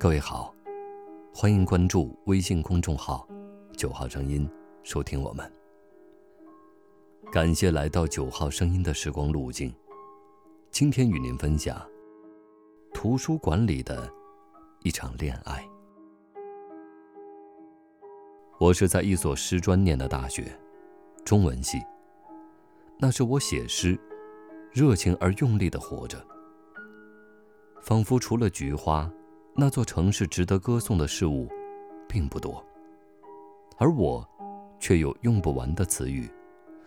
各位好，欢迎关注微信公众号“九号声音”，收听我们。感谢来到九号声音的时光路径。今天与您分享图书馆里的一场恋爱。我是在一所师专念的大学，中文系。那是我写诗，热情而用力的活着，仿佛除了菊花。那座城市值得歌颂的事物，并不多，而我，却有用不完的词语，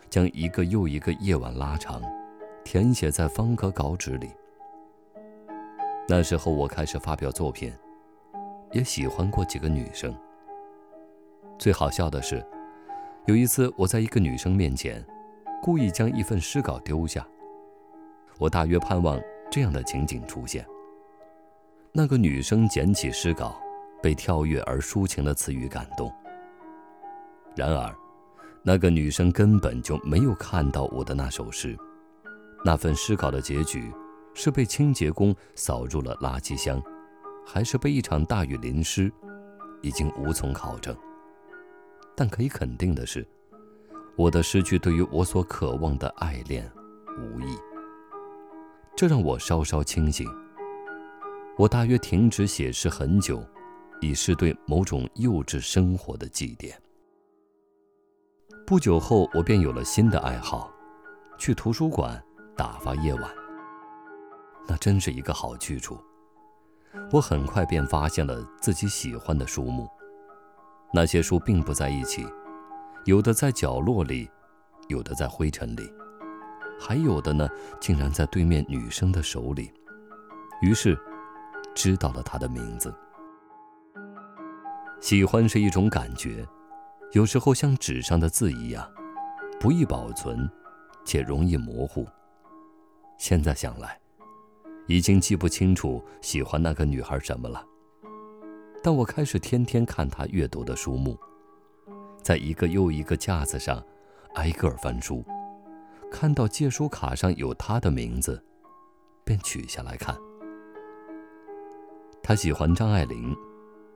将一个又一个夜晚拉长，填写在方格稿纸里。那时候我开始发表作品，也喜欢过几个女生。最好笑的是，有一次我在一个女生面前，故意将一份诗稿丢下，我大约盼望这样的情景出现。那个女生捡起诗稿，被跳跃而抒情的词语感动。然而，那个女生根本就没有看到我的那首诗。那份诗稿的结局，是被清洁工扫入了垃圾箱，还是被一场大雨淋湿，已经无从考证。但可以肯定的是，我的诗句对于我所渴望的爱恋无益。这让我稍稍清醒。我大约停止写诗很久，以是对某种幼稚生活的祭奠。不久后，我便有了新的爱好，去图书馆打发夜晚。那真是一个好去处。我很快便发现了自己喜欢的书目，那些书并不在一起，有的在角落里，有的在灰尘里，还有的呢，竟然在对面女生的手里。于是。知道了他的名字。喜欢是一种感觉，有时候像纸上的字一样，不易保存，且容易模糊。现在想来，已经记不清楚喜欢那个女孩什么了。但我开始天天看她阅读的书目，在一个又一个架子上，挨个翻书，看到借书卡上有她的名字，便取下来看。他喜欢张爱玲，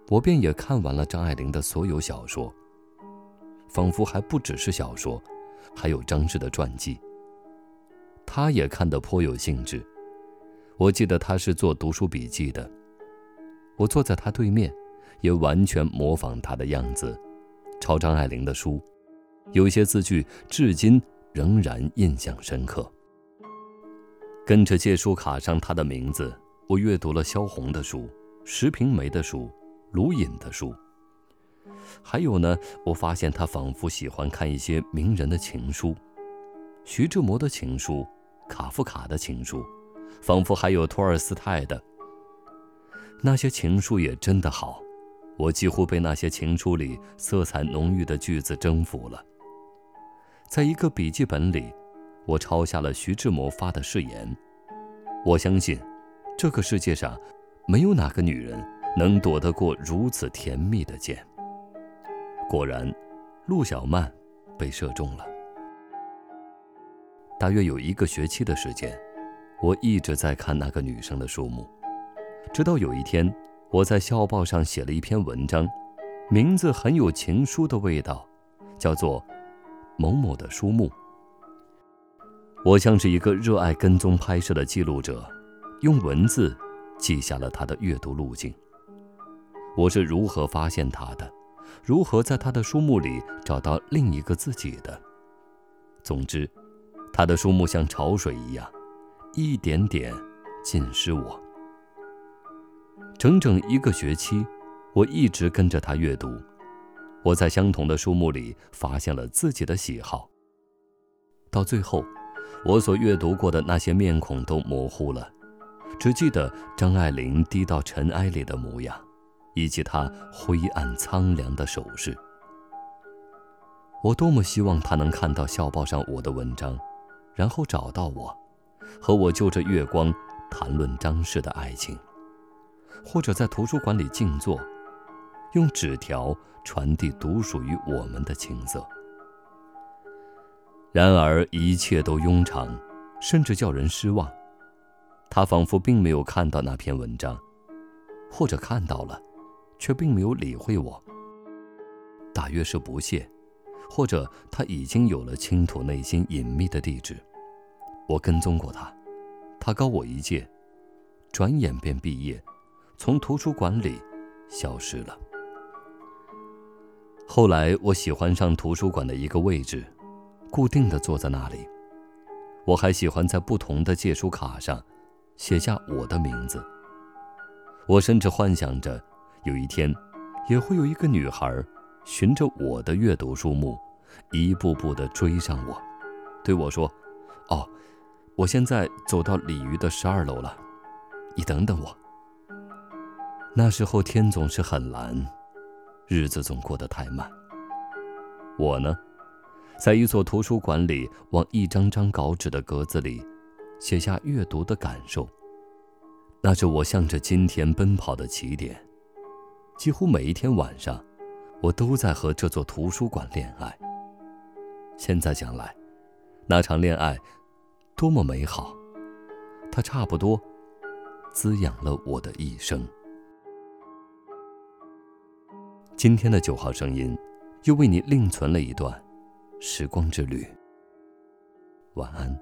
我便也看完了张爱玲的所有小说。仿佛还不只是小说，还有张氏的传记。他也看得颇有兴致。我记得他是做读书笔记的。我坐在他对面，也完全模仿他的样子，抄张爱玲的书。有些字句至今仍然印象深刻。跟着借书卡上他的名字。我阅读了萧红的书、石平梅的书、卢隐的书，还有呢，我发现他仿佛喜欢看一些名人的情书，徐志摩的情书、卡夫卡的情书，仿佛还有托尔斯泰的。那些情书也真的好，我几乎被那些情书里色彩浓郁的句子征服了。在一个笔记本里，我抄下了徐志摩发的誓言，我相信。这个世界上，没有哪个女人能躲得过如此甜蜜的箭。果然，陆小曼被射中了。大约有一个学期的时间，我一直在看那个女生的书目，直到有一天，我在校报上写了一篇文章，名字很有情书的味道，叫做《某某的书目》。我像是一个热爱跟踪拍摄的记录者。用文字记下了他的阅读路径。我是如何发现他的，如何在他的书目里找到另一个自己的。总之，他的书目像潮水一样，一点点浸湿我。整整一个学期，我一直跟着他阅读。我在相同的书目里发现了自己的喜好。到最后，我所阅读过的那些面孔都模糊了。只记得张爱玲低到尘埃里的模样，以及她灰暗苍凉的手势。我多么希望她能看到校报上我的文章，然后找到我，和我就着月光谈论张氏的爱情，或者在图书馆里静坐，用纸条传递独属于我们的情色。然而一切都庸常，甚至叫人失望。他仿佛并没有看到那篇文章，或者看到了，却并没有理会我。大约是不屑，或者他已经有了倾吐内心隐秘的地址。我跟踪过他，他高我一届，转眼便毕业，从图书馆里消失了。后来我喜欢上图书馆的一个位置，固定的坐在那里。我还喜欢在不同的借书卡上写下我的名字。我甚至幻想着，有一天，也会有一个女孩，循着我的阅读书目，一步步的追上我，对我说：“哦，我现在走到鲤鱼的十二楼了，你等等我。”那时候天总是很蓝。日子总过得太慢。我呢，在一所图书馆里，往一张张稿纸的格子里，写下阅读的感受。那是我向着今天奔跑的起点。几乎每一天晚上，我都在和这座图书馆恋爱。现在想来，那场恋爱多么美好！它差不多滋养了我的一生。今天的九号声音，又为你另存了一段时光之旅。晚安。